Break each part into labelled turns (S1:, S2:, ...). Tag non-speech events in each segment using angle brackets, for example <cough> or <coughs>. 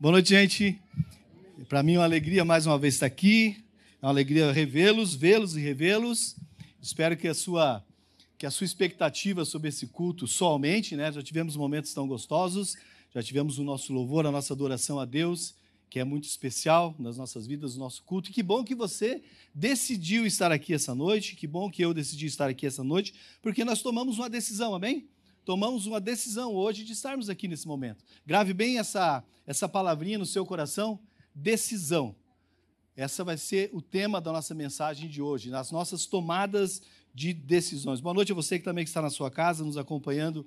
S1: Boa noite, gente. Para mim é uma alegria mais uma vez estar aqui. É uma alegria revê-los, vê-los e revê-los. Espero que a sua que a sua expectativa sobre esse culto só aumente, né? Já tivemos momentos tão gostosos, já tivemos o nosso louvor, a nossa adoração a Deus, que é muito especial nas nossas vidas, no nosso culto. E que bom que você decidiu estar aqui essa noite, que bom que eu decidi estar aqui essa noite, porque nós tomamos uma decisão, amém? Tomamos uma decisão hoje de estarmos aqui nesse momento. Grave bem essa, essa palavrinha no seu coração: decisão. Essa vai ser o tema da nossa mensagem de hoje, nas nossas tomadas de decisões. Boa noite a você que também está na sua casa, nos acompanhando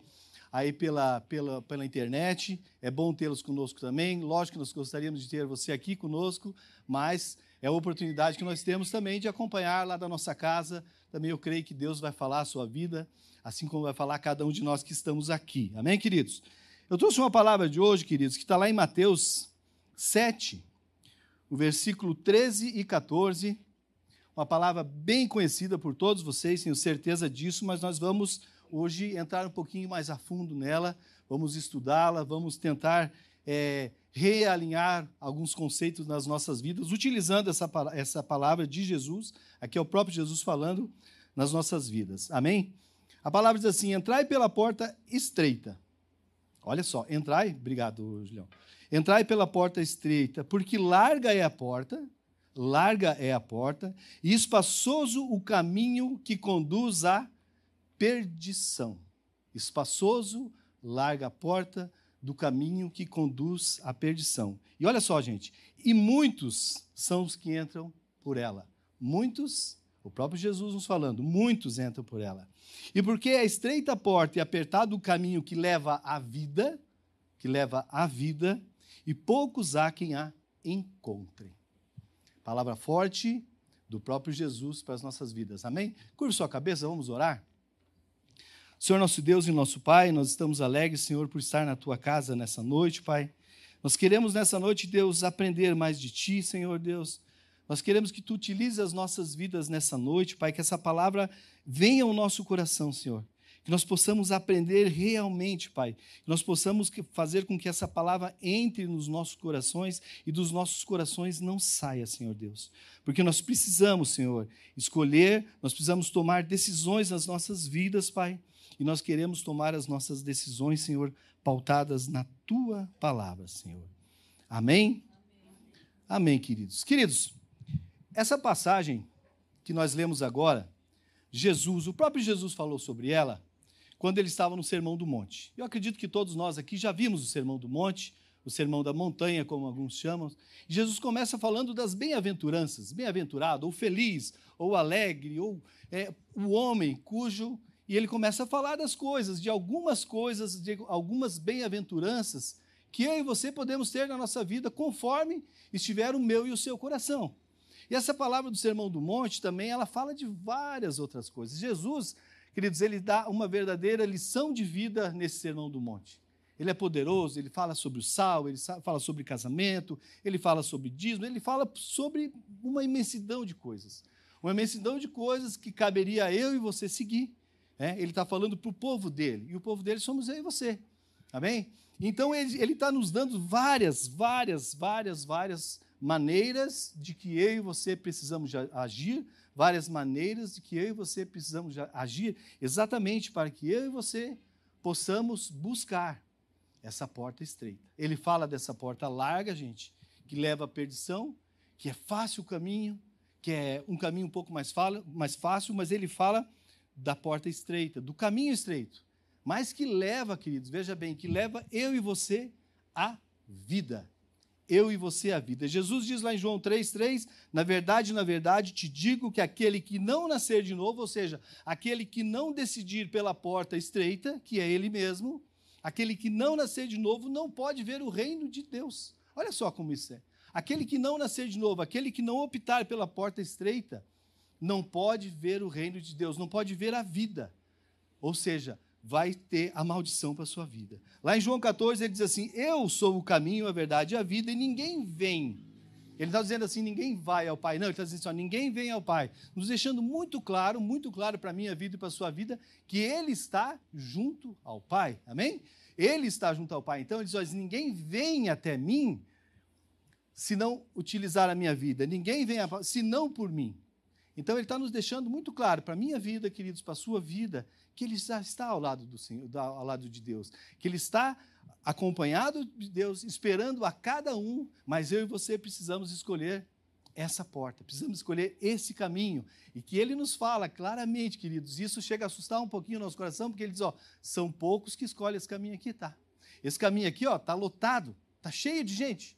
S1: aí pela, pela, pela internet. É bom tê-los conosco também. Lógico que nós gostaríamos de ter você aqui conosco, mas é a oportunidade que nós temos também de acompanhar lá da nossa casa. Também eu creio que Deus vai falar a sua vida assim como vai falar cada um de nós que estamos aqui. Amém, queridos? Eu trouxe uma palavra de hoje, queridos, que está lá em Mateus 7, o versículo 13 e 14. Uma palavra bem conhecida por todos vocês, tenho certeza disso, mas nós vamos hoje entrar um pouquinho mais a fundo nela, vamos estudá-la, vamos tentar é, realinhar alguns conceitos nas nossas vidas, utilizando essa, essa palavra de Jesus, aqui é o próprio Jesus falando nas nossas vidas. Amém? A palavra diz assim: entrai pela porta estreita. Olha só, entrai, obrigado, Julião. Entrai pela porta estreita, porque larga é a porta, larga é a porta, e espaçoso o caminho que conduz à perdição. Espaçoso, larga a porta do caminho que conduz à perdição. E olha só, gente, e muitos são os que entram por ela. Muitos, o próprio Jesus nos falando, muitos entram por ela. E porque é estreita a porta e apertado o caminho que leva à vida, que leva à vida, e poucos há quem a encontrem. Palavra forte do próprio Jesus para as nossas vidas. Amém? Curva sua cabeça, vamos orar. Senhor nosso Deus e nosso Pai, nós estamos alegres, Senhor, por estar na tua casa nessa noite, Pai. Nós queremos nessa noite, Deus, aprender mais de ti, Senhor Deus. Nós queremos que tu utilizes as nossas vidas nessa noite, Pai, que essa palavra venha ao nosso coração, Senhor. Que nós possamos aprender realmente, Pai. Que nós possamos fazer com que essa palavra entre nos nossos corações e dos nossos corações não saia, Senhor Deus. Porque nós precisamos, Senhor, escolher, nós precisamos tomar decisões nas nossas vidas, Pai. E nós queremos tomar as nossas decisões, Senhor, pautadas na tua palavra, Senhor. Amém? Amém, queridos. Queridos, essa passagem que nós lemos agora, Jesus, o próprio Jesus falou sobre ela quando ele estava no Sermão do Monte. Eu acredito que todos nós aqui já vimos o Sermão do Monte, o Sermão da Montanha, como alguns chamam. Jesus começa falando das bem-aventuranças, bem-aventurado, ou feliz, ou alegre, ou é, o homem cujo. E ele começa a falar das coisas, de algumas coisas, de algumas bem-aventuranças que eu e você podemos ter na nossa vida conforme estiver o meu e o seu coração. E essa palavra do Sermão do Monte também, ela fala de várias outras coisas. Jesus, queridos, ele dá uma verdadeira lição de vida nesse Sermão do Monte. Ele é poderoso, ele fala sobre o sal, ele fala sobre casamento, ele fala sobre dízimo, ele fala sobre uma imensidão de coisas. Uma imensidão de coisas que caberia a eu e você seguir. É? Ele está falando para o povo dele, e o povo dele somos eu e você. Amém? Então ele está nos dando várias, várias, várias, várias maneiras de que eu e você precisamos agir, várias maneiras de que eu e você precisamos agir, exatamente para que eu e você possamos buscar essa porta estreita. Ele fala dessa porta larga, gente, que leva à perdição, que é fácil o caminho, que é um caminho um pouco mais, mais fácil, mas ele fala da porta estreita, do caminho estreito, mas que leva, queridos, veja bem, que leva eu e você à vida eu e você a vida. Jesus diz lá em João 3,3: Na verdade, na verdade, te digo que aquele que não nascer de novo, ou seja, aquele que não decidir pela porta estreita, que é ele mesmo, aquele que não nascer de novo não pode ver o reino de Deus. Olha só como isso é. Aquele que não nascer de novo, aquele que não optar pela porta estreita, não pode ver o reino de Deus, não pode ver a vida. Ou seja, vai ter a maldição para a sua vida. Lá em João 14, ele diz assim: Eu sou o caminho, a verdade e a vida, e ninguém vem. Ele está dizendo assim: ninguém vai ao Pai. Não, ele está dizendo assim: ninguém vem ao Pai. Nos deixando muito claro, muito claro para a minha vida e para a sua vida, que Ele está junto ao Pai. Amém? Ele está junto ao Pai. Então ele diz: ó, ninguém vem até mim se não utilizar a minha vida. Ninguém vem a, se não por mim. Então ele está nos deixando muito claro para a minha vida, queridos, para a sua vida, que ele já está ao lado do Senhor, ao lado de Deus, que ele está acompanhado de Deus, esperando a cada um, mas eu e você precisamos escolher essa porta, precisamos escolher esse caminho. E que ele nos fala claramente, queridos, isso chega a assustar um pouquinho o nosso coração, porque ele diz: ó, são poucos que escolhem esse caminho aqui, tá? Esse caminho aqui, ó, tá lotado, tá cheio de gente.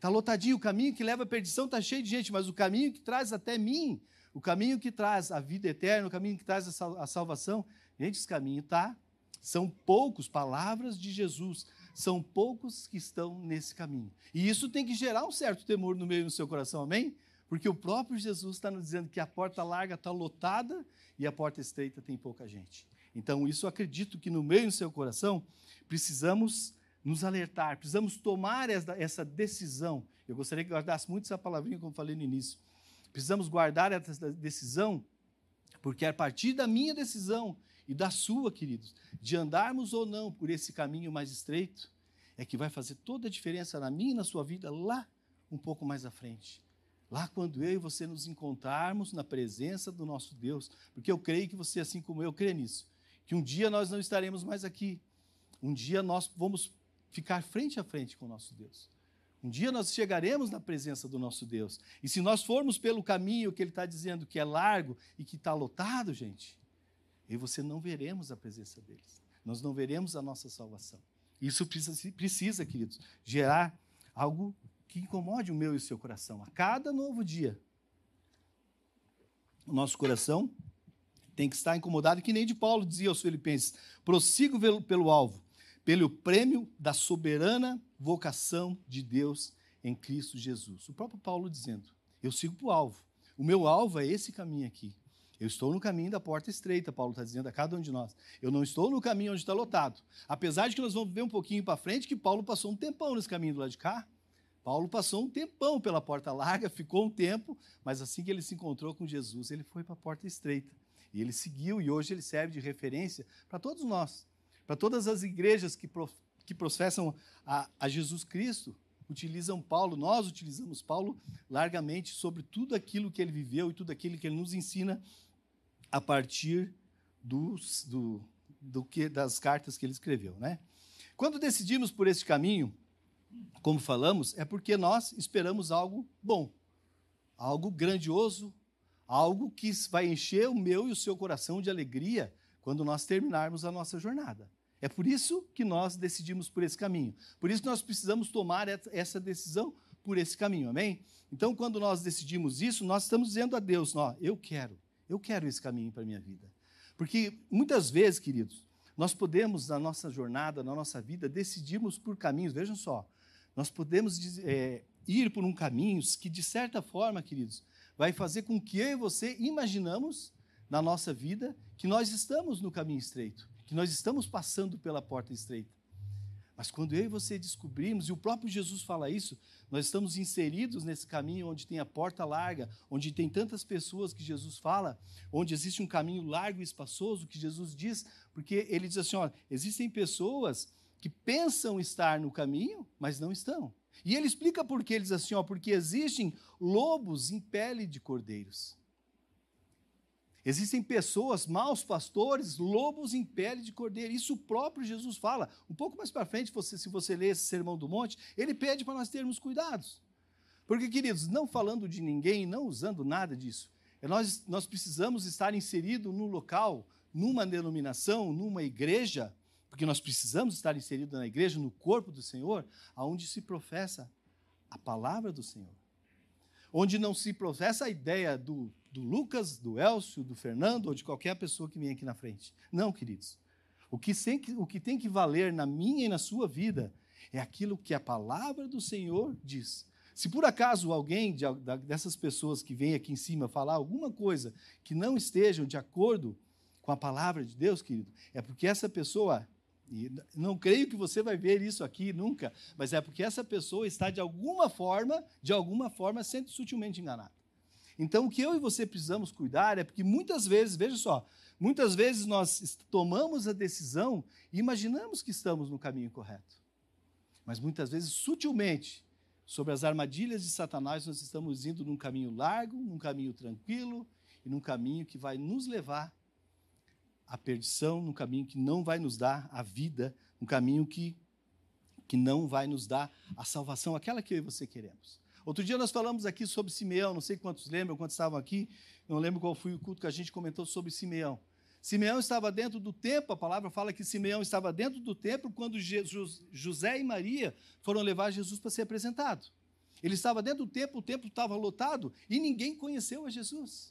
S1: Tá lotadinho, o caminho que leva à perdição tá cheio de gente, mas o caminho que traz até mim, o caminho que traz a vida eterna, o caminho que traz a salvação, gente, esse caminho tá são poucos palavras de Jesus, são poucos que estão nesse caminho. E isso tem que gerar um certo temor no meio do seu coração, amém? Porque o próprio Jesus está nos dizendo que a porta larga está lotada e a porta estreita tem pouca gente. Então, isso acredito que no meio do seu coração precisamos nos alertar, precisamos tomar essa decisão. Eu gostaria que guardasse muito essa palavrinha, como falei no início. Precisamos guardar essa decisão, porque é a partir da minha decisão e da sua, queridos, de andarmos ou não por esse caminho mais estreito, é que vai fazer toda a diferença na minha e na sua vida lá um pouco mais à frente. Lá quando eu e você nos encontrarmos na presença do nosso Deus, porque eu creio que você, assim como eu, crê nisso, que um dia nós não estaremos mais aqui. Um dia nós vamos ficar frente a frente com o nosso Deus. Um dia nós chegaremos na presença do nosso Deus. E se nós formos pelo caminho que Ele está dizendo que é largo e que está lotado, gente, eu e você não veremos a presença deles. Nós não veremos a nossa salvação. Isso precisa, precisa, queridos, gerar algo que incomode o meu e o seu coração. A cada novo dia, o nosso coração tem que estar incomodado, que nem de Paulo dizia aos Filipenses: prossigo pelo alvo, pelo prêmio da soberana vocação de Deus em Cristo Jesus. O próprio Paulo dizendo: eu sigo para o alvo. O meu alvo é esse caminho aqui. Eu estou no caminho da porta estreita, Paulo está dizendo a cada um de nós. Eu não estou no caminho onde está lotado. Apesar de que nós vamos ver um pouquinho para frente que Paulo passou um tempão nesse caminho do lado de cá. Paulo passou um tempão pela porta larga, ficou um tempo, mas assim que ele se encontrou com Jesus, ele foi para a porta estreita. E ele seguiu, e hoje ele serve de referência para todos nós, para todas as igrejas que, prof, que professam a, a Jesus Cristo, utilizam Paulo, nós utilizamos Paulo largamente sobre tudo aquilo que ele viveu e tudo aquilo que ele nos ensina a partir dos, do, do que, das cartas que ele escreveu. Né? Quando decidimos por esse caminho, como falamos, é porque nós esperamos algo bom, algo grandioso, algo que vai encher o meu e o seu coração de alegria quando nós terminarmos a nossa jornada. É por isso que nós decidimos por esse caminho. Por isso nós precisamos tomar essa decisão por esse caminho, amém? Então, quando nós decidimos isso, nós estamos dizendo a Deus: ó, eu quero, eu quero esse caminho para a minha vida. Porque muitas vezes, queridos, nós podemos, na nossa jornada, na nossa vida, decidirmos por caminhos, vejam só, nós podemos é, ir por um caminho que, de certa forma, queridos, vai fazer com que eu e você imaginamos na nossa vida que nós estamos no caminho estreito, que nós estamos passando pela porta estreita. Mas quando eu e você descobrimos, e o próprio Jesus fala isso, nós estamos inseridos nesse caminho onde tem a porta larga, onde tem tantas pessoas que Jesus fala, onde existe um caminho largo e espaçoso que Jesus diz, porque ele diz assim: ó, existem pessoas que pensam estar no caminho, mas não estão. E ele explica por que ele diz assim: ó, porque existem lobos em pele de cordeiros. Existem pessoas, maus pastores, lobos em pele de cordeiro. Isso o próprio Jesus fala. Um pouco mais para frente, você, se você ler esse Sermão do Monte, ele pede para nós termos cuidados. Porque, queridos, não falando de ninguém, não usando nada disso, é nós, nós precisamos estar inseridos no local, numa denominação, numa igreja, porque nós precisamos estar inseridos na igreja, no corpo do Senhor, aonde se professa a palavra do Senhor. Onde não se professa a ideia do do Lucas, do Elcio, do Fernando ou de qualquer pessoa que vem aqui na frente. Não, queridos. O que, tem que, o que tem que valer na minha e na sua vida é aquilo que a palavra do Senhor diz. Se por acaso alguém de, dessas pessoas que vem aqui em cima falar alguma coisa que não estejam de acordo com a palavra de Deus, querido, é porque essa pessoa, e não creio que você vai ver isso aqui nunca, mas é porque essa pessoa está de alguma forma, de alguma forma, sendo sutilmente enganada. Então, o que eu e você precisamos cuidar é porque muitas vezes, veja só, muitas vezes nós tomamos a decisão e imaginamos que estamos no caminho correto. Mas muitas vezes, sutilmente, sobre as armadilhas de Satanás, nós estamos indo num caminho largo, num caminho tranquilo e num caminho que vai nos levar à perdição, num caminho que não vai nos dar a vida, um caminho que, que não vai nos dar a salvação, aquela que eu e você queremos. Outro dia nós falamos aqui sobre Simeão, não sei quantos lembram, quantos estavam aqui, não lembro qual foi o culto que a gente comentou sobre Simeão. Simeão estava dentro do templo, a palavra fala que Simeão estava dentro do templo quando Jesus, José e Maria foram levar Jesus para ser apresentado. Ele estava dentro do templo, o templo estava lotado e ninguém conheceu a Jesus.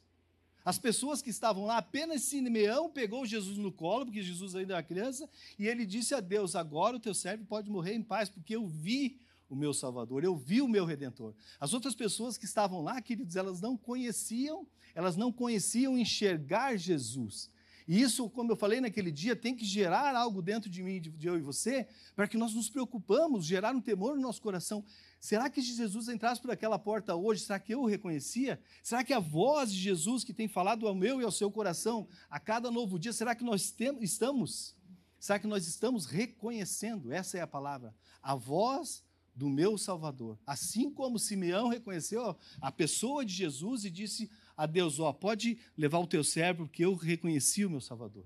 S1: As pessoas que estavam lá, apenas Simeão pegou Jesus no colo, porque Jesus ainda era criança, e ele disse a Deus: Agora o teu servo pode morrer em paz, porque eu vi o meu Salvador, eu vi o meu Redentor. As outras pessoas que estavam lá, queridos, elas não conheciam, elas não conheciam enxergar Jesus. E isso, como eu falei naquele dia, tem que gerar algo dentro de mim, de eu e você, para que nós nos preocupamos, gerar um temor no nosso coração. Será que se Jesus entrasse por aquela porta hoje, será que eu o reconhecia? Será que a voz de Jesus que tem falado ao meu e ao seu coração a cada novo dia, será que nós estamos? Será que nós estamos reconhecendo? Essa é a palavra. A voz do meu Salvador. Assim como Simeão reconheceu a pessoa de Jesus e disse a Deus: Ó, oh, pode levar o teu servo, porque eu reconheci o meu Salvador.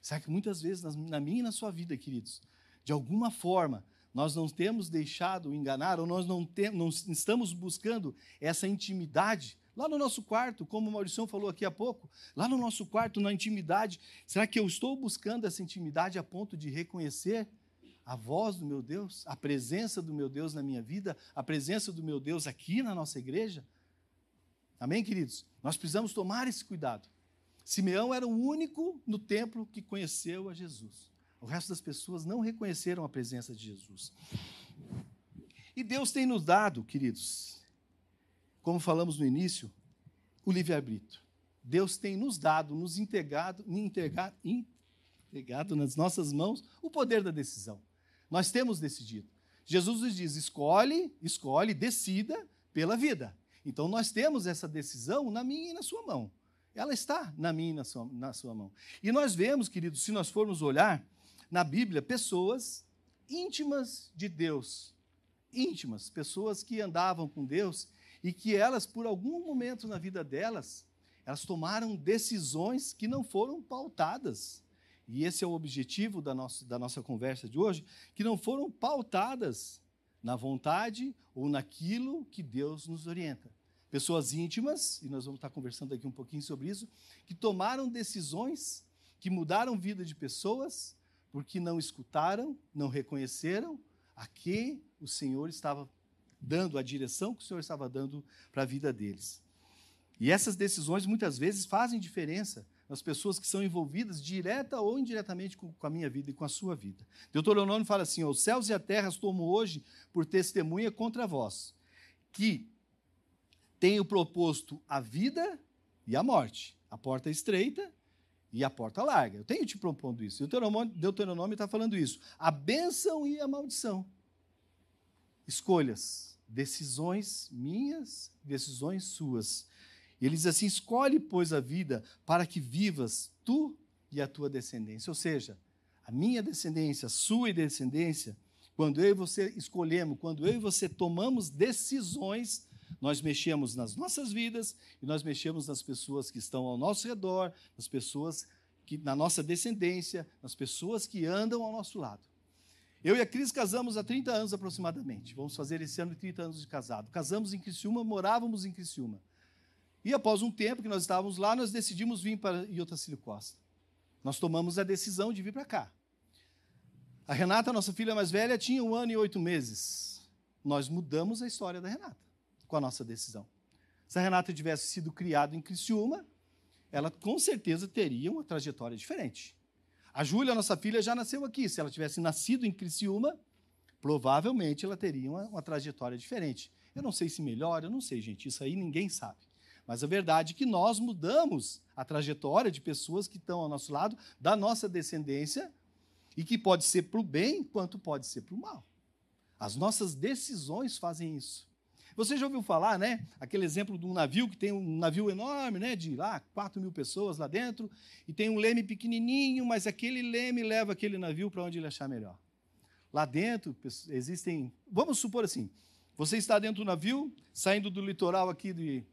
S1: Será que muitas vezes, na minha e na sua vida, queridos, de alguma forma, nós não temos deixado enganar, ou nós não, tem, não estamos buscando essa intimidade lá no nosso quarto, como o Maurício falou aqui há pouco, lá no nosso quarto, na intimidade, será que eu estou buscando essa intimidade a ponto de reconhecer a voz do meu Deus, a presença do meu Deus na minha vida, a presença do meu Deus aqui na nossa igreja? Amém, queridos? Nós precisamos tomar esse cuidado. Simeão era o único no templo que conheceu a Jesus. O resto das pessoas não reconheceram a presença de Jesus. E Deus tem nos dado, queridos, como falamos no início, o livre-arbítrio. Deus tem nos dado, nos integrado, entregado nas nossas mãos o poder da decisão. Nós temos decidido. Jesus nos diz: escolhe, escolhe, decida pela vida. Então nós temos essa decisão na minha e na sua mão. Ela está na minha e na sua, na sua mão. E nós vemos, queridos, se nós formos olhar na Bíblia, pessoas íntimas de Deus, íntimas, pessoas que andavam com Deus e que elas, por algum momento na vida delas, elas tomaram decisões que não foram pautadas. E esse é o objetivo da nossa, da nossa conversa de hoje, que não foram pautadas na vontade ou naquilo que Deus nos orienta. Pessoas íntimas, e nós vamos estar conversando aqui um pouquinho sobre isso, que tomaram decisões que mudaram vida de pessoas porque não escutaram, não reconheceram a que o Senhor estava dando, a direção que o Senhor estava dando para a vida deles. E essas decisões muitas vezes fazem diferença nas pessoas que são envolvidas direta ou indiretamente com, a minha vida e com a sua vida. Deuteronômio fala assim: os céus e a terra as tomo hoje por testemunha contra vós, que tenho proposto a vida e a morte, a porta estreita e a porta larga. Eu tenho te propondo isso. Deuteronômio, está falando isso. A bênção e a maldição. Escolhas, decisões minhas, decisões suas. E ele diz assim: escolhe, pois, a vida para que vivas tu e a tua descendência. Ou seja, a minha descendência, a sua descendência, quando eu e você escolhemos, quando eu e você tomamos decisões, nós mexemos nas nossas vidas e nós mexemos nas pessoas que estão ao nosso redor, nas pessoas que na nossa descendência, nas pessoas que andam ao nosso lado. Eu e a Cris casamos há 30 anos aproximadamente. Vamos fazer esse ano 30 anos de casado. Casamos em Criciúma, morávamos em Criciúma. E após um tempo que nós estávamos lá, nós decidimos vir para Iotacílio Costa. Nós tomamos a decisão de vir para cá. A Renata, nossa filha mais velha, tinha um ano e oito meses. Nós mudamos a história da Renata com a nossa decisão. Se a Renata tivesse sido criada em Criciúma, ela com certeza teria uma trajetória diferente. A Júlia, nossa filha, já nasceu aqui. Se ela tivesse nascido em Criciúma, provavelmente ela teria uma, uma trajetória diferente. Eu não sei se melhor, eu não sei, gente. Isso aí ninguém sabe. Mas a verdade é que nós mudamos a trajetória de pessoas que estão ao nosso lado, da nossa descendência, e que pode ser para o bem, quanto pode ser para o mal. As nossas decisões fazem isso. Você já ouviu falar, né? Aquele exemplo de um navio que tem um navio enorme, né? De lá, 4 mil pessoas lá dentro, e tem um leme pequenininho, mas aquele leme leva aquele navio para onde ele achar melhor. Lá dentro existem, vamos supor assim, Você está dentro do navio, saindo do litoral aqui de,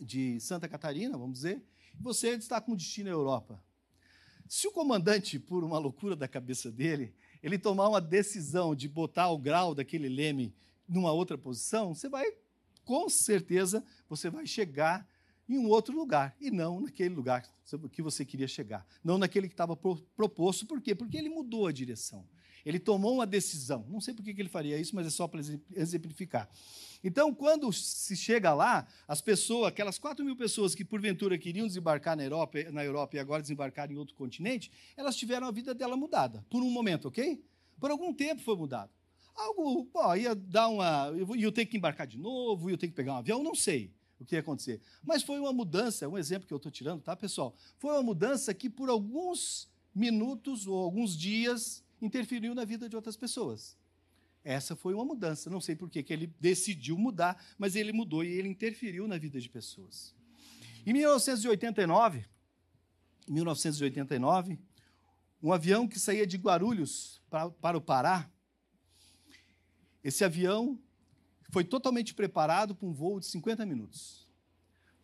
S1: de Santa Catarina, vamos dizer, você está com destino à Europa. Se o comandante, por uma loucura da cabeça dele, ele tomar uma decisão de botar o grau daquele leme numa outra posição, você vai, com certeza, você vai chegar em um outro lugar e não naquele lugar que você queria chegar, não naquele que estava proposto. Por quê? Porque ele mudou a direção. Ele tomou uma decisão. Não sei por que ele faria isso, mas é só para exemplificar. Então, quando se chega lá, as pessoas, aquelas 4 mil pessoas que porventura queriam desembarcar na Europa, na Europa e agora desembarcar em outro continente, elas tiveram a vida dela mudada. Por um momento, ok? Por algum tempo foi mudado. Algo, pô, ia dar uma. Eu ia ter que embarcar de novo, ia ter que pegar um avião, não sei o que ia acontecer. Mas foi uma mudança, um exemplo que eu estou tirando, tá, pessoal? Foi uma mudança que por alguns minutos ou alguns dias interferiu na vida de outras pessoas. Essa foi uma mudança. Não sei por que ele decidiu mudar, mas ele mudou e ele interferiu na vida de pessoas. Em 1989, 1989, um avião que saía de Guarulhos para, para o Pará, esse avião foi totalmente preparado para um voo de 50 minutos.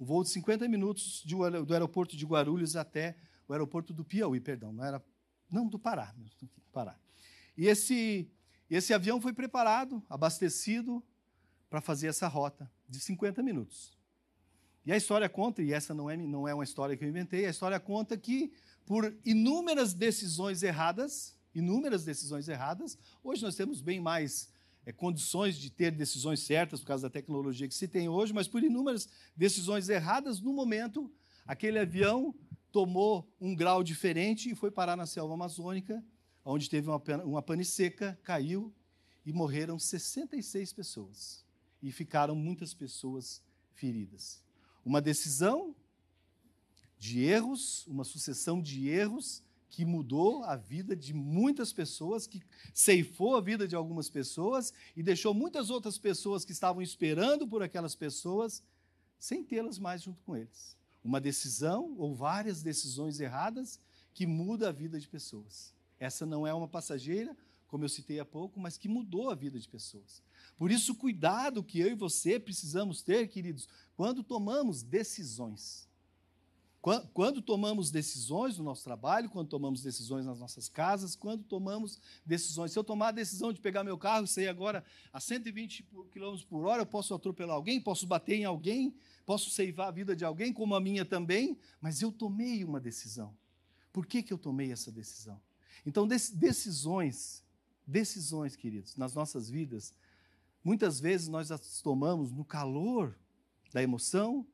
S1: Um voo de 50 minutos de, do aeroporto de Guarulhos até o aeroporto do Piauí, perdão, não era não do Pará, do Pará. E esse esse avião foi preparado, abastecido para fazer essa rota de 50 minutos. E a história conta, e essa não é, não é uma história que eu inventei, a história conta que por inúmeras decisões erradas, inúmeras decisões erradas, hoje nós temos bem mais é, condições de ter decisões certas por causa da tecnologia que se tem hoje, mas por inúmeras decisões erradas, no momento, aquele avião tomou um grau diferente e foi parar na selva amazônica onde teve uma, uma pane seca, caiu e morreram 66 pessoas. E ficaram muitas pessoas feridas. Uma decisão de erros, uma sucessão de erros que mudou a vida de muitas pessoas, que ceifou a vida de algumas pessoas e deixou muitas outras pessoas que estavam esperando por aquelas pessoas sem tê-las mais junto com eles. Uma decisão ou várias decisões erradas que muda a vida de pessoas. Essa não é uma passageira, como eu citei há pouco, mas que mudou a vida de pessoas. Por isso, cuidado que eu e você precisamos ter, queridos, quando tomamos decisões. Quando tomamos decisões no nosso trabalho, quando tomamos decisões nas nossas casas, quando tomamos decisões. Se eu tomar a decisão de pegar meu carro e sair agora a 120 km por hora, eu posso atropelar alguém, posso bater em alguém, posso ceivar a vida de alguém, como a minha também, mas eu tomei uma decisão. Por que, que eu tomei essa decisão? Então, decisões, decisões, queridos, nas nossas vidas, muitas vezes nós as tomamos no calor da emoção,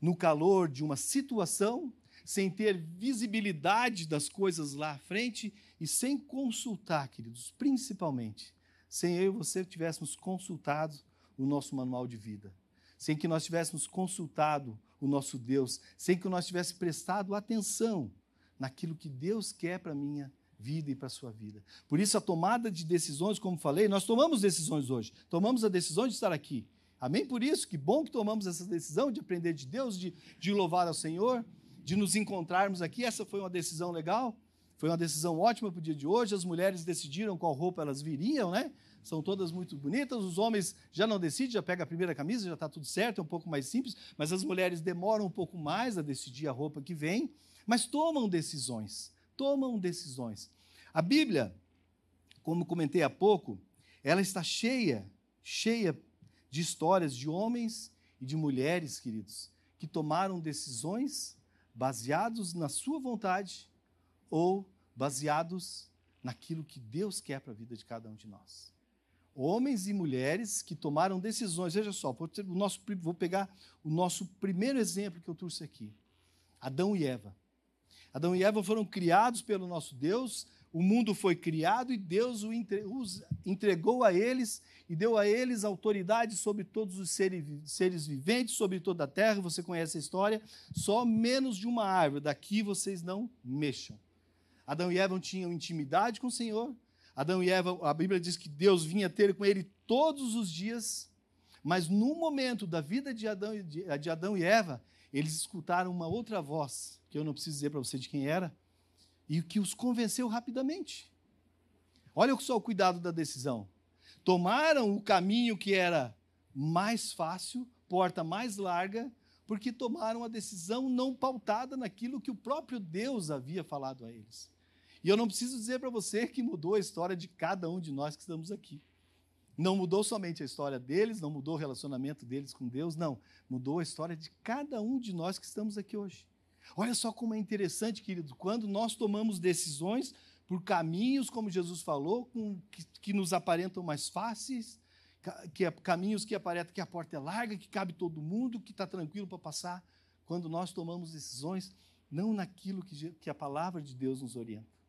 S1: no calor de uma situação, sem ter visibilidade das coisas lá à frente e sem consultar, queridos, principalmente, sem eu e você tivéssemos consultado o nosso manual de vida, sem que nós tivéssemos consultado o nosso Deus, sem que nós tivéssemos prestado atenção naquilo que Deus quer para a minha vida e para a sua vida. Por isso, a tomada de decisões, como falei, nós tomamos decisões hoje. Tomamos a decisão de estar aqui. Amém? Por isso, que bom que tomamos essa decisão de aprender de Deus, de, de louvar ao Senhor, de nos encontrarmos aqui. Essa foi uma decisão legal, foi uma decisão ótima para o dia de hoje. As mulheres decidiram qual roupa elas viriam, né? São todas muito bonitas. Os homens já não decidem, já pega a primeira camisa, já está tudo certo, é um pouco mais simples. Mas as mulheres demoram um pouco mais a decidir a roupa que vem mas tomam decisões. Tomam decisões. A Bíblia, como comentei há pouco, ela está cheia, cheia de histórias de homens e de mulheres, queridos, que tomaram decisões baseados na sua vontade ou baseados naquilo que Deus quer para a vida de cada um de nós. Homens e mulheres que tomaram decisões. Veja só, vou, o nosso, vou pegar o nosso primeiro exemplo que eu trouxe aqui: Adão e Eva. Adão e Eva foram criados pelo nosso Deus, o mundo foi criado e Deus os entregou a eles e deu a eles autoridade sobre todos os seres viventes, sobre toda a terra. Você conhece a história? Só menos de uma árvore, daqui vocês não mexam. Adão e Eva tinham intimidade com o Senhor. Adão e Eva, a Bíblia diz que Deus vinha ter com ele todos os dias, mas no momento da vida de Adão, de Adão e Eva, eles escutaram uma outra voz, que eu não preciso dizer para você de quem era, e que os convenceu rapidamente. Olha só o cuidado da decisão. Tomaram o caminho que era mais fácil, porta mais larga, porque tomaram a decisão não pautada naquilo que o próprio Deus havia falado a eles. E eu não preciso dizer para você que mudou a história de cada um de nós que estamos aqui. Não mudou somente a história deles, não mudou o relacionamento deles com Deus, não. Mudou a história de cada um de nós que estamos aqui hoje. Olha só como é interessante, querido, quando nós tomamos decisões por caminhos, como Jesus falou, com, que, que nos aparentam mais fáceis, que é, caminhos que aparentam que a porta é larga, que cabe todo mundo, que está tranquilo para passar, quando nós tomamos decisões não naquilo que, que a palavra de Deus nos orienta.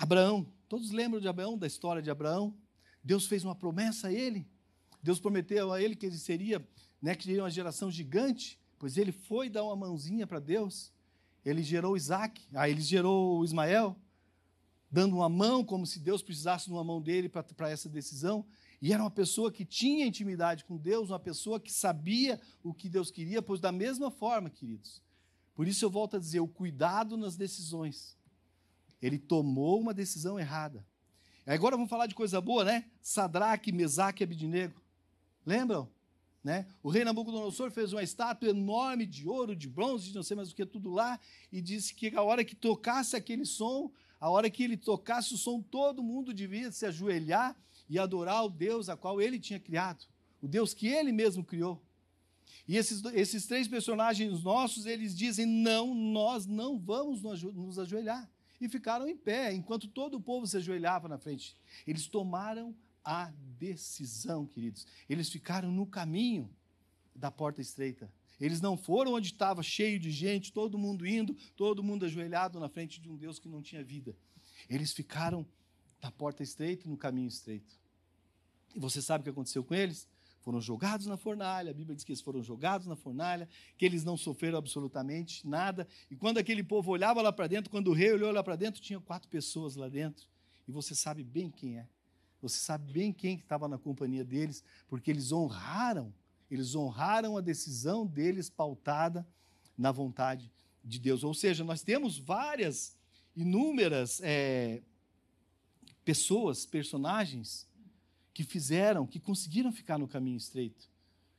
S1: Abraão, todos lembram de Abraão, da história de Abraão? Deus fez uma promessa a ele. Deus prometeu a ele que ele seria, né, que seria uma geração gigante, pois ele foi dar uma mãozinha para Deus. Ele gerou Isaac, aí ele gerou Ismael, dando uma mão, como se Deus precisasse de uma mão dele para essa decisão. E era uma pessoa que tinha intimidade com Deus, uma pessoa que sabia o que Deus queria, pois da mesma forma, queridos. Por isso eu volto a dizer: o cuidado nas decisões. Ele tomou uma decisão errada. Agora vamos falar de coisa boa, né? Sadraque, Mesaque e Abidinego. Lembram? Né? O rei Nabucodonosor fez uma estátua enorme de ouro, de bronze, de não sei mais o que, tudo lá, e disse que a hora que tocasse aquele som, a hora que ele tocasse o som, todo mundo devia se ajoelhar e adorar o Deus a qual ele tinha criado, o Deus que ele mesmo criou. E esses, esses três personagens nossos, eles dizem: não, nós não vamos nos ajoelhar. E ficaram em pé, enquanto todo o povo se ajoelhava na frente. Eles tomaram a decisão, queridos. Eles ficaram no caminho da porta estreita. Eles não foram onde estava cheio de gente, todo mundo indo, todo mundo ajoelhado na frente de um Deus que não tinha vida. Eles ficaram na porta estreita, no caminho estreito. E você sabe o que aconteceu com eles? Foram jogados na fornalha. A Bíblia diz que eles foram jogados na fornalha, que eles não sofreram absolutamente nada. E quando aquele povo olhava lá para dentro, quando o rei olhou lá para dentro, tinha quatro pessoas lá dentro. E você sabe bem quem é. Você sabe bem quem estava na companhia deles, porque eles honraram eles honraram a decisão deles pautada na vontade de Deus. Ou seja, nós temos várias, inúmeras é, pessoas, personagens que fizeram, que conseguiram ficar no caminho estreito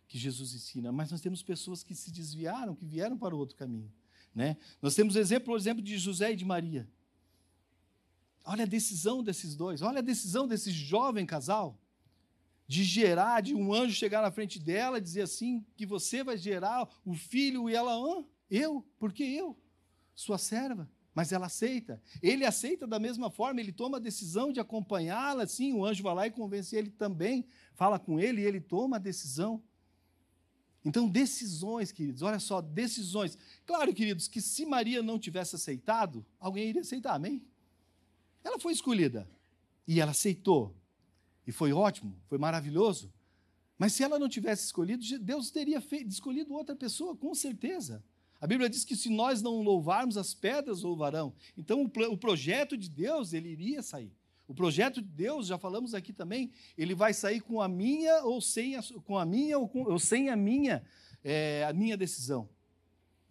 S1: que Jesus ensina, mas nós temos pessoas que se desviaram, que vieram para o outro caminho. Né? Nós temos exemplo, por exemplo, de José e de Maria. Olha a decisão desses dois, olha a decisão desse jovem casal de gerar, de um anjo chegar na frente dela e dizer assim, que você vai gerar o filho e ela, ah, eu? Por que eu? Sua serva. Mas ela aceita. Ele aceita da mesma forma, ele toma a decisão de acompanhá-la, sim, o anjo vai lá e convence ele também, fala com ele e ele toma a decisão. Então, decisões, queridos, olha só, decisões. Claro, queridos, que se Maria não tivesse aceitado, alguém iria aceitar, amém? Ela foi escolhida e ela aceitou. E foi ótimo, foi maravilhoso. Mas se ela não tivesse escolhido, Deus teria feito, escolhido outra pessoa, com certeza. A Bíblia diz que se nós não louvarmos, as pedras louvarão. Então, o, projeto de Deus, ele iria sair. O projeto de Deus, já falamos aqui também, ele vai sair com a minha ou sem a, com a minha ou, com, ou sem a minha, é, a minha decisão.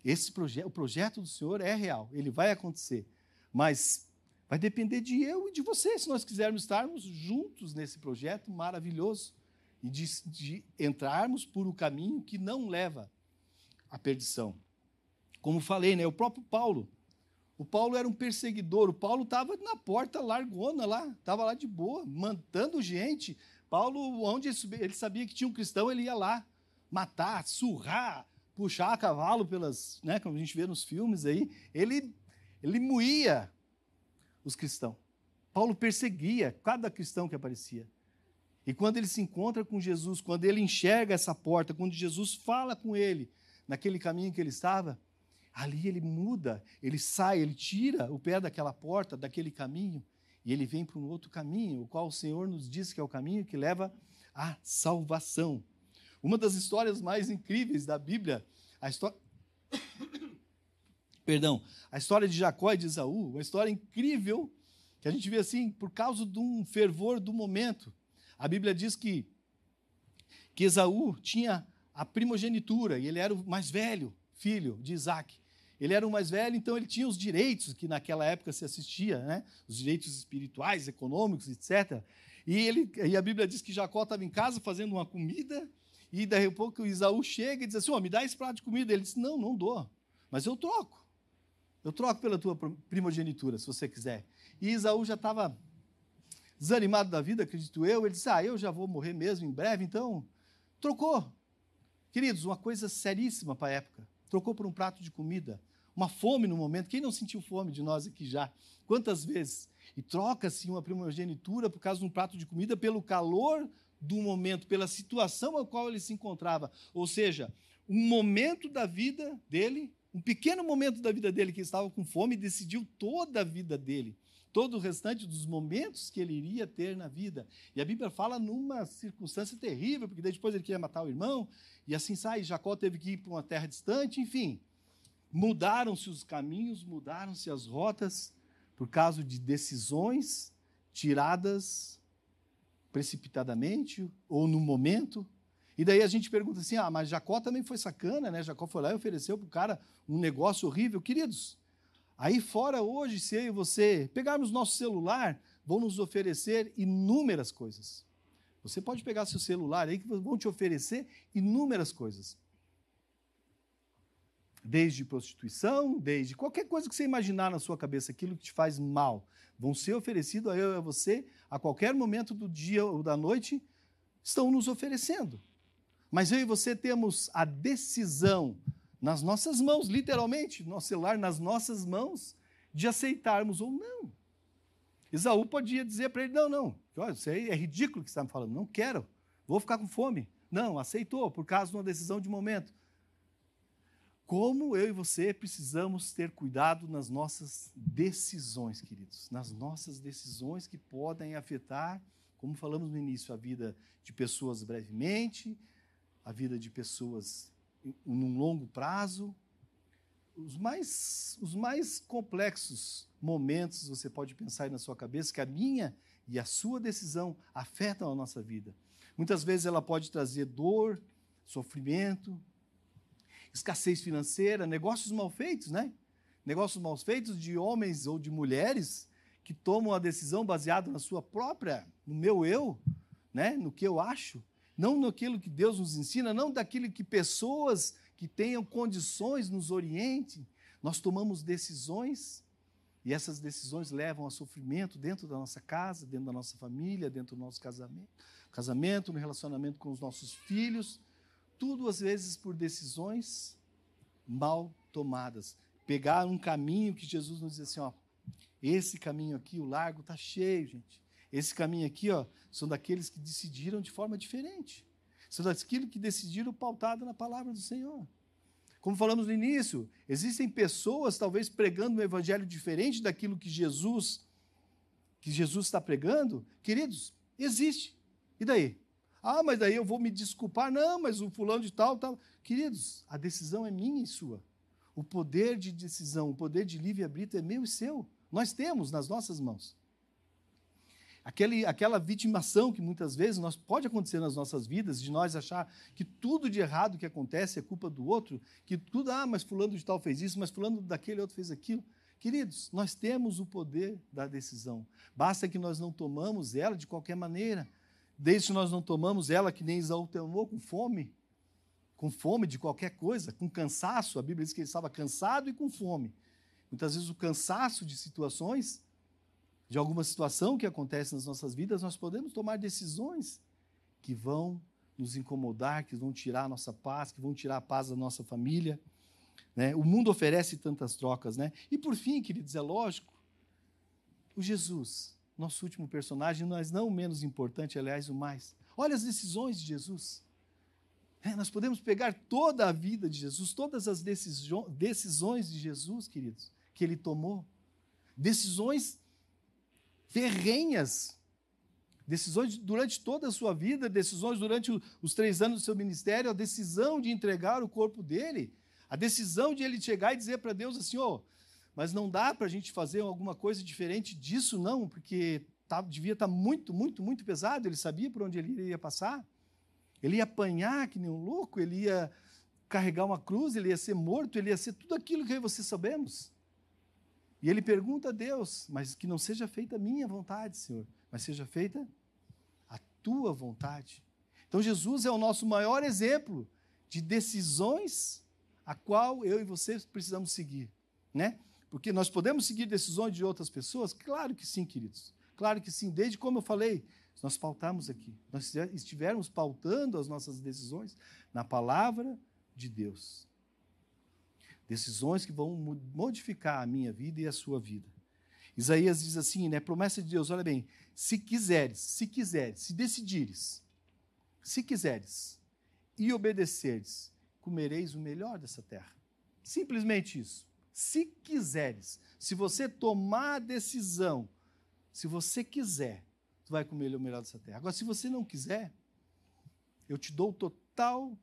S1: Esse o projeto do Senhor é real, ele vai acontecer. Mas Vai depender de eu e de você, se nós quisermos estarmos juntos nesse projeto maravilhoso e de, de entrarmos por um caminho que não leva à perdição. Como falei, né, o próprio Paulo. O Paulo era um perseguidor. O Paulo estava na porta largona lá, estava lá de boa, mantando gente. Paulo, onde ele sabia que tinha um cristão, ele ia lá matar, surrar, puxar a cavalo pelas, né, como a gente vê nos filmes aí. Ele, ele moía os cristãos. Paulo perseguia cada cristão que aparecia. E quando ele se encontra com Jesus, quando ele enxerga essa porta, quando Jesus fala com ele naquele caminho que ele estava, ali ele muda, ele sai, ele tira o pé daquela porta, daquele caminho, e ele vem para um outro caminho, o qual o Senhor nos diz que é o caminho que leva à salvação. Uma das histórias mais incríveis da Bíblia, a história <coughs> perdão, a história de Jacó e de Esaú, uma história incrível, que a gente vê assim, por causa de um fervor do momento. A Bíblia diz que, que Esaú tinha a primogenitura, e ele era o mais velho filho de Isaac. Ele era o mais velho, então ele tinha os direitos que naquela época se assistia, né? os direitos espirituais, econômicos, etc. E, ele, e a Bíblia diz que Jacó estava em casa fazendo uma comida, e daí a pouco o Isaú chega e diz assim: oh, me dá esse prato de comida. Ele disse: Não, não dou, mas eu troco. Eu troco pela tua primogenitura, se você quiser. E Isaú já estava desanimado da vida, acredito eu. Ele disse: Ah, eu já vou morrer mesmo em breve, então trocou. Queridos, uma coisa seríssima para a época. Trocou por um prato de comida uma fome no momento. Quem não sentiu fome de nós aqui já? Quantas vezes? E troca-se uma primogenitura por causa de um prato de comida pelo calor do momento, pela situação a qual ele se encontrava. Ou seja, um momento da vida dele, um pequeno momento da vida dele que estava com fome, decidiu toda a vida dele todo o restante dos momentos que ele iria ter na vida. E a Bíblia fala numa circunstância terrível, porque depois ele queria matar o irmão, e assim sai. Jacó teve que ir para uma terra distante, enfim. Mudaram-se os caminhos, mudaram-se as rotas por causa de decisões tiradas precipitadamente ou no momento. E daí a gente pergunta assim: ah, mas Jacó também foi sacana, né? Jacó foi lá e ofereceu para o cara um negócio horrível. Queridos, aí fora hoje, se eu e você pegarmos nosso celular, vão nos oferecer inúmeras coisas. Você pode pegar seu celular aí que vão te oferecer inúmeras coisas desde prostituição, desde qualquer coisa que você imaginar na sua cabeça, aquilo que te faz mal, vão ser oferecidos a eu e a você a qualquer momento do dia ou da noite, estão nos oferecendo. Mas eu e você temos a decisão nas nossas mãos, literalmente, nosso celular nas nossas mãos, de aceitarmos ou não. Esaú podia dizer para ele: não, não, isso aí é ridículo que você está me falando, não quero, vou ficar com fome. Não, aceitou, por causa de uma decisão de momento como eu e você precisamos ter cuidado nas nossas decisões, queridos, nas nossas decisões que podem afetar, como falamos no início, a vida de pessoas brevemente, a vida de pessoas num longo prazo. Os mais, os mais complexos momentos você pode pensar aí na sua cabeça que a minha e a sua decisão afetam a nossa vida. Muitas vezes ela pode trazer dor, sofrimento, escassez financeira, negócios mal feitos, né? Negócios mal feitos de homens ou de mulheres que tomam a decisão baseada na sua própria, no meu eu, né? No que eu acho, não naquilo que Deus nos ensina, não daquilo que pessoas que tenham condições nos orientem. Nós tomamos decisões e essas decisões levam a sofrimento dentro da nossa casa, dentro da nossa família, dentro do nosso casamento, casamento, no relacionamento com os nossos filhos tudo às vezes por decisões mal tomadas. Pegar um caminho que Jesus nos diz assim, ó, esse caminho aqui, o largo está cheio, gente. Esse caminho aqui, ó, são daqueles que decidiram de forma diferente. São daqueles que decidiram pautado na palavra do Senhor. Como falamos no início, existem pessoas talvez pregando um evangelho diferente daquilo que Jesus que Jesus está pregando. Queridos, existe. E daí? Ah, mas daí eu vou me desculpar. Não, mas o fulano de tal, tal. Queridos, a decisão é minha e sua. O poder de decisão, o poder de livre-arbítrio é meu e seu. Nós temos nas nossas mãos. Aquele, aquela vitimação que muitas vezes nós, pode acontecer nas nossas vidas, de nós achar que tudo de errado que acontece é culpa do outro, que tudo, ah, mas fulano de tal fez isso, mas fulano daquele outro fez aquilo. Queridos, nós temos o poder da decisão. Basta que nós não tomamos ela de qualquer maneira. Desde que nós não tomamos ela, que nem Isaú tomou, com fome, com fome de qualquer coisa, com cansaço, a Bíblia diz que ele estava cansado e com fome. Muitas vezes o cansaço de situações, de alguma situação que acontece nas nossas vidas, nós podemos tomar decisões que vão nos incomodar, que vão tirar a nossa paz, que vão tirar a paz da nossa família. Né? O mundo oferece tantas trocas. Né? E por fim, queridos, é lógico, o Jesus nosso último personagem, mas não o menos importante, aliás, o mais. Olha as decisões de Jesus. É, nós podemos pegar toda a vida de Jesus, todas as decisões de Jesus, queridos, que ele tomou. Decisões ferrenhas, decisões durante toda a sua vida, decisões durante os três anos do seu ministério, a decisão de entregar o corpo dele, a decisão de ele chegar e dizer para Deus assim: ó, oh, mas não dá para a gente fazer alguma coisa diferente disso, não, porque tá, devia estar tá muito, muito, muito pesado. Ele sabia por onde ele iria passar. Ele ia apanhar que nem um louco, ele ia carregar uma cruz, ele ia ser morto, ele ia ser tudo aquilo que eu e você sabemos. E ele pergunta a Deus, mas que não seja feita a minha vontade, Senhor, mas seja feita a tua vontade. Então Jesus é o nosso maior exemplo de decisões a qual eu e você precisamos seguir, né? Porque nós podemos seguir decisões de outras pessoas? Claro que sim, queridos. Claro que sim. Desde como eu falei, nós pautamos aqui, nós estivermos pautando as nossas decisões na palavra de Deus. Decisões que vão modificar a minha vida e a sua vida. Isaías diz assim, né? Promessa de Deus, olha bem, se quiseres, se quiseres, se decidires, se quiseres e obedeceres, comereis o melhor dessa terra. Simplesmente isso. Se quiseres, se você tomar a decisão, se você quiser, tu vai comer o melhor dessa terra. Agora, se você não quiser, eu te dou total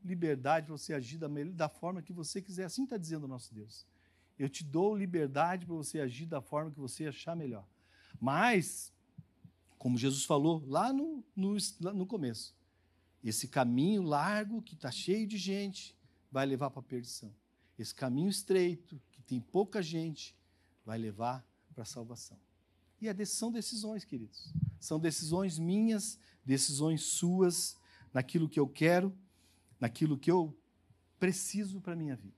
S1: liberdade para você agir da, da forma que você quiser. Assim está dizendo o nosso Deus. Eu te dou liberdade para você agir da forma que você achar melhor. Mas, como Jesus falou lá no, no, no começo, esse caminho largo que está cheio de gente vai levar para a perdição. Esse caminho estreito, que tem pouca gente, vai levar para a salvação. E é são decisões, queridos. São decisões minhas, decisões suas, naquilo que eu quero, naquilo que eu preciso para a minha vida.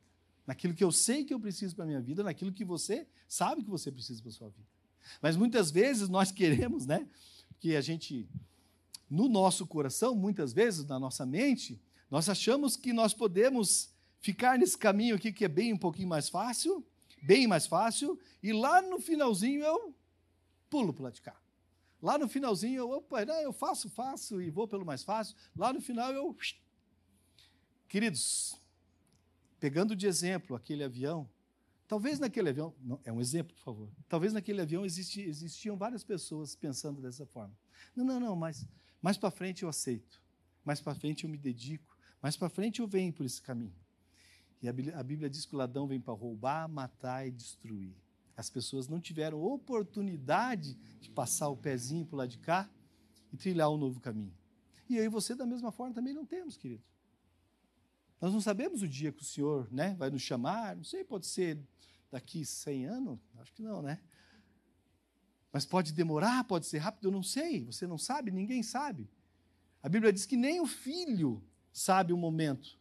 S1: Naquilo que eu sei que eu preciso para a minha vida, naquilo que você sabe que você precisa para a sua vida. Mas muitas vezes nós queremos, né? Que a gente, no nosso coração, muitas vezes, na nossa mente, nós achamos que nós podemos ficar nesse caminho aqui que é bem um pouquinho mais fácil, bem mais fácil, e lá no finalzinho eu pulo para de cá. Lá no finalzinho, eu, opa, não, eu faço, faço e vou pelo mais fácil. Lá no final, eu. Queridos, pegando de exemplo aquele avião, talvez naquele avião. Não, é um exemplo, por favor. Talvez naquele avião existi, existiam várias pessoas pensando dessa forma. Não, não, não, mas mais para frente eu aceito. Mais para frente eu me dedico. Mais para frente eu venho por esse caminho. E a Bíblia, diz que o ladrão vem para roubar, matar e destruir. As pessoas não tiveram oportunidade de passar o pezinho para lado de cá e trilhar um novo caminho. E e você, da mesma forma, também não temos, querido. Nós não sabemos o dia que o Senhor né, vai nos chamar, não sei, pode ser daqui 100 anos, acho que não, né? Mas pode demorar, pode ser rápido, eu não sei, você não sabe, ninguém sabe. A Bíblia diz que nem o filho sabe o momento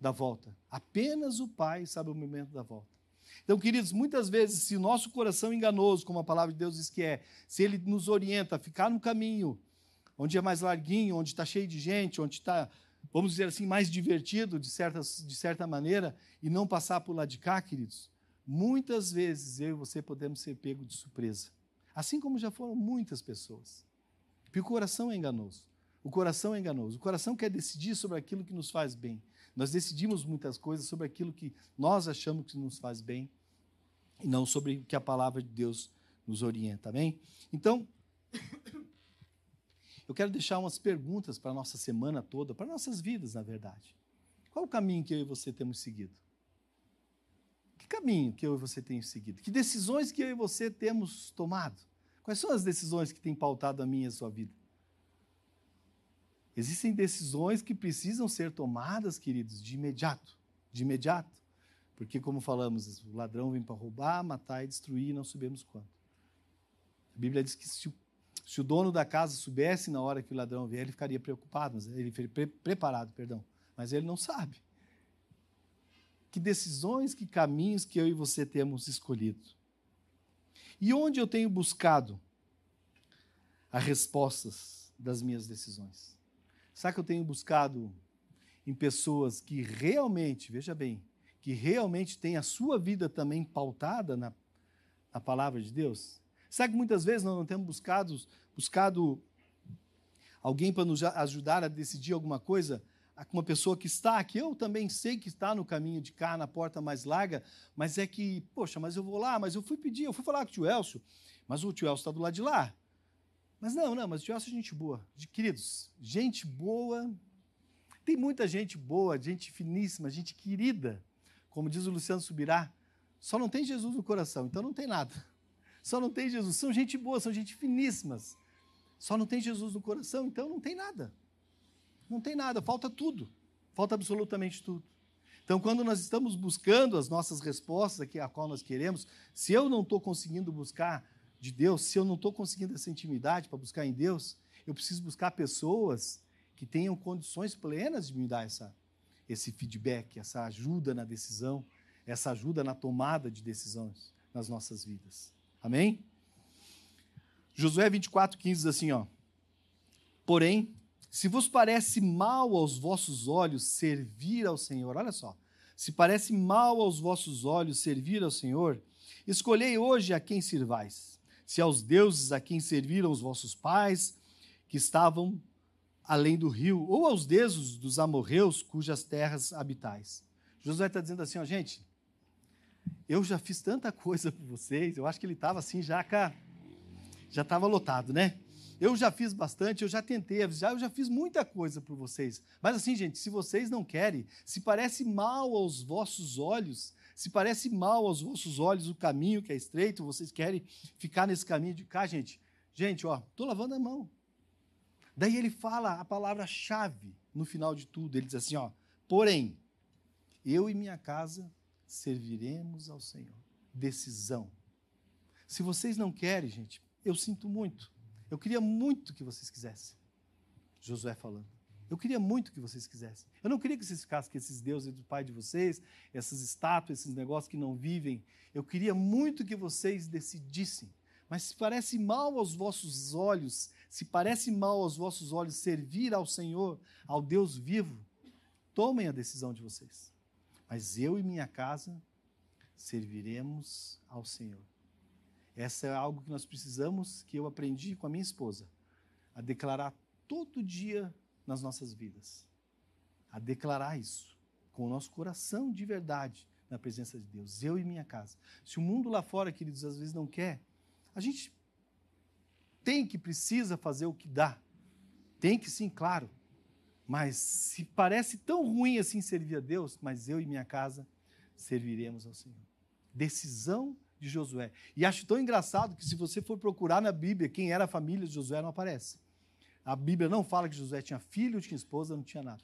S1: da volta, apenas o pai sabe o momento da volta. Então, queridos, muitas vezes, se o nosso coração enganoso, como a palavra de Deus diz que é, se ele nos orienta a ficar no caminho onde é mais larguinho, onde está cheio de gente, onde está, vamos dizer assim, mais divertido de, certas, de certa maneira, e não passar por lá de cá, queridos, muitas vezes eu e você podemos ser pego de surpresa. Assim como já foram muitas pessoas. Porque o coração é enganoso. O coração é enganoso. O coração quer decidir sobre aquilo que nos faz bem. Nós decidimos muitas coisas sobre aquilo que nós achamos que nos faz bem e não sobre o que a palavra de Deus nos orienta. Amém? Então, eu quero deixar umas perguntas para a nossa semana toda, para nossas vidas, na verdade. Qual o caminho que eu e você temos seguido? Que caminho que eu e você temos seguido? Que decisões que eu e você temos tomado? Quais são as decisões que têm pautado a minha e a sua vida? Existem decisões que precisam ser tomadas, queridos, de imediato, de imediato. Porque, como falamos, o ladrão vem para roubar, matar e destruir, e não sabemos quanto. A Bíblia diz que se o, se o, dono da casa soubesse na hora que o ladrão vier, ele ficaria preocupado, mas ele pre, preparado, perdão. Mas ele não sabe. Que decisões, que caminhos que eu e você temos escolhido. E onde eu tenho buscado as respostas das minhas decisões? Sabe que eu tenho buscado em pessoas que realmente, veja bem, que realmente têm a sua vida também pautada na, na palavra de Deus? Sabe que muitas vezes nós não temos buscado, buscado alguém para nos ajudar a decidir alguma coisa? Uma pessoa que está aqui, eu também sei que está no caminho de cá, na porta mais larga, mas é que, poxa, mas eu vou lá, mas eu fui pedir, eu fui falar com o tio Elcio, mas o tio Elcio está do lado de lá. Mas não, não, mas o Joelson é gente boa. Queridos, gente boa. Tem muita gente boa, gente finíssima, gente querida. Como diz o Luciano Subirá, só não tem Jesus no coração, então não tem nada. Só não tem Jesus. São gente boa, são gente finíssimas. Só não tem Jesus no coração, então não tem nada. Não tem nada, falta tudo. Falta absolutamente tudo. Então, quando nós estamos buscando as nossas respostas aqui a qual nós queremos, se eu não estou conseguindo buscar de Deus, se eu não estou conseguindo essa intimidade para buscar em Deus, eu preciso buscar pessoas que tenham condições plenas de me dar essa, esse feedback, essa ajuda na decisão, essa ajuda na tomada de decisões nas nossas vidas. Amém? Josué 24, 15 diz assim, ó. Porém, se vos parece mal aos vossos olhos servir ao Senhor, olha só. Se parece mal aos vossos olhos servir ao Senhor, escolhei hoje a quem sirvais. Se aos deuses a quem serviram os vossos pais, que estavam além do rio, ou aos deuses dos amorreus, cujas terras habitais. Josué está dizendo assim, ó, gente, eu já fiz tanta coisa por vocês, eu acho que ele estava assim já cá já estava lotado, né? Eu já fiz bastante, eu já tentei avisar, eu já fiz muita coisa por vocês. Mas assim, gente, se vocês não querem, se parece mal aos vossos olhos, se parece mal aos vossos olhos o caminho que é estreito, vocês querem ficar nesse caminho de cá, gente. Gente, ó, tô lavando a mão. Daí ele fala a palavra-chave no final de tudo. Ele diz assim, ó: "Porém, eu e minha casa serviremos ao Senhor". Decisão. Se vocês não querem, gente, eu sinto muito. Eu queria muito que vocês quisessem. Josué falando. Eu queria muito que vocês quisessem. Eu não queria que vocês ficassem com esses deuses do pai de vocês, essas estátuas, esses negócios que não vivem. Eu queria muito que vocês decidissem. Mas se parece mal aos vossos olhos, se parece mal aos vossos olhos servir ao Senhor, ao Deus vivo, tomem a decisão de vocês. Mas eu e minha casa serviremos ao Senhor. Essa é algo que nós precisamos, que eu aprendi com a minha esposa, a declarar todo dia nas nossas vidas. A declarar isso com o nosso coração de verdade na presença de Deus, eu e minha casa. Se o mundo lá fora, queridos, às vezes não quer, a gente tem que, precisa fazer o que dá. Tem que sim, claro. Mas se parece tão ruim assim servir a Deus, mas eu e minha casa serviremos ao Senhor. Decisão de Josué. E acho tão engraçado que se você for procurar na Bíblia quem era a família de Josué, não aparece. A Bíblia não fala que Josué tinha filho, tinha esposa, não tinha nada.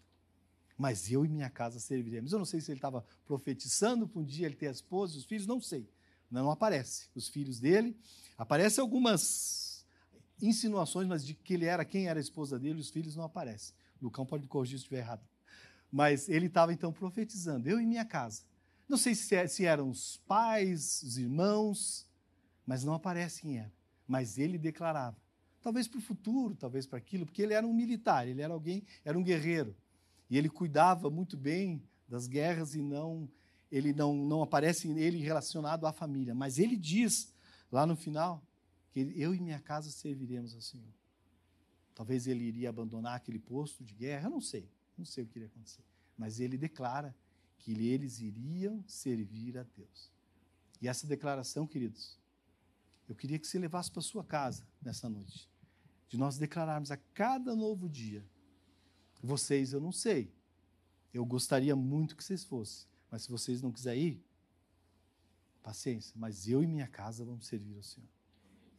S1: Mas eu e minha casa serviremos. Eu não sei se ele estava profetizando para um dia ele ter a esposa e os filhos, não sei. Não aparece os filhos dele. Aparecem algumas insinuações, mas de que ele era quem era a esposa dele, os filhos não aparecem. Lucão pode me corrigir se estiver errado. Mas ele estava então profetizando, eu e minha casa não sei se, é, se eram os pais, os irmãos, mas não aparece quem era. Mas ele declarava. Talvez para o futuro, talvez para aquilo, porque ele era um militar, ele era alguém, era um guerreiro. E ele cuidava muito bem das guerras e não ele não, não aparece ele relacionado à família. Mas ele diz lá no final que eu e minha casa serviremos ao Senhor. Talvez ele iria abandonar aquele posto de guerra, eu não sei, não sei o que iria acontecer. Mas ele declara que eles iriam servir a Deus. E essa declaração, queridos, eu queria que você levasse para sua casa nessa noite, de nós declararmos a cada novo dia. Vocês, eu não sei. Eu gostaria muito que vocês fossem, mas se vocês não quiserem ir, paciência, mas eu e minha casa vamos servir ao Senhor.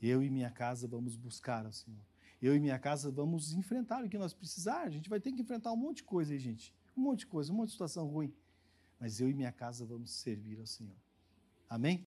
S1: Eu e minha casa vamos buscar ao Senhor. Eu e minha casa vamos enfrentar o que nós precisar. A gente vai ter que enfrentar um monte de coisa aí, gente. Um monte de coisa, um monte de situação ruim mas eu e minha casa vamos servir ao Senhor. Amém?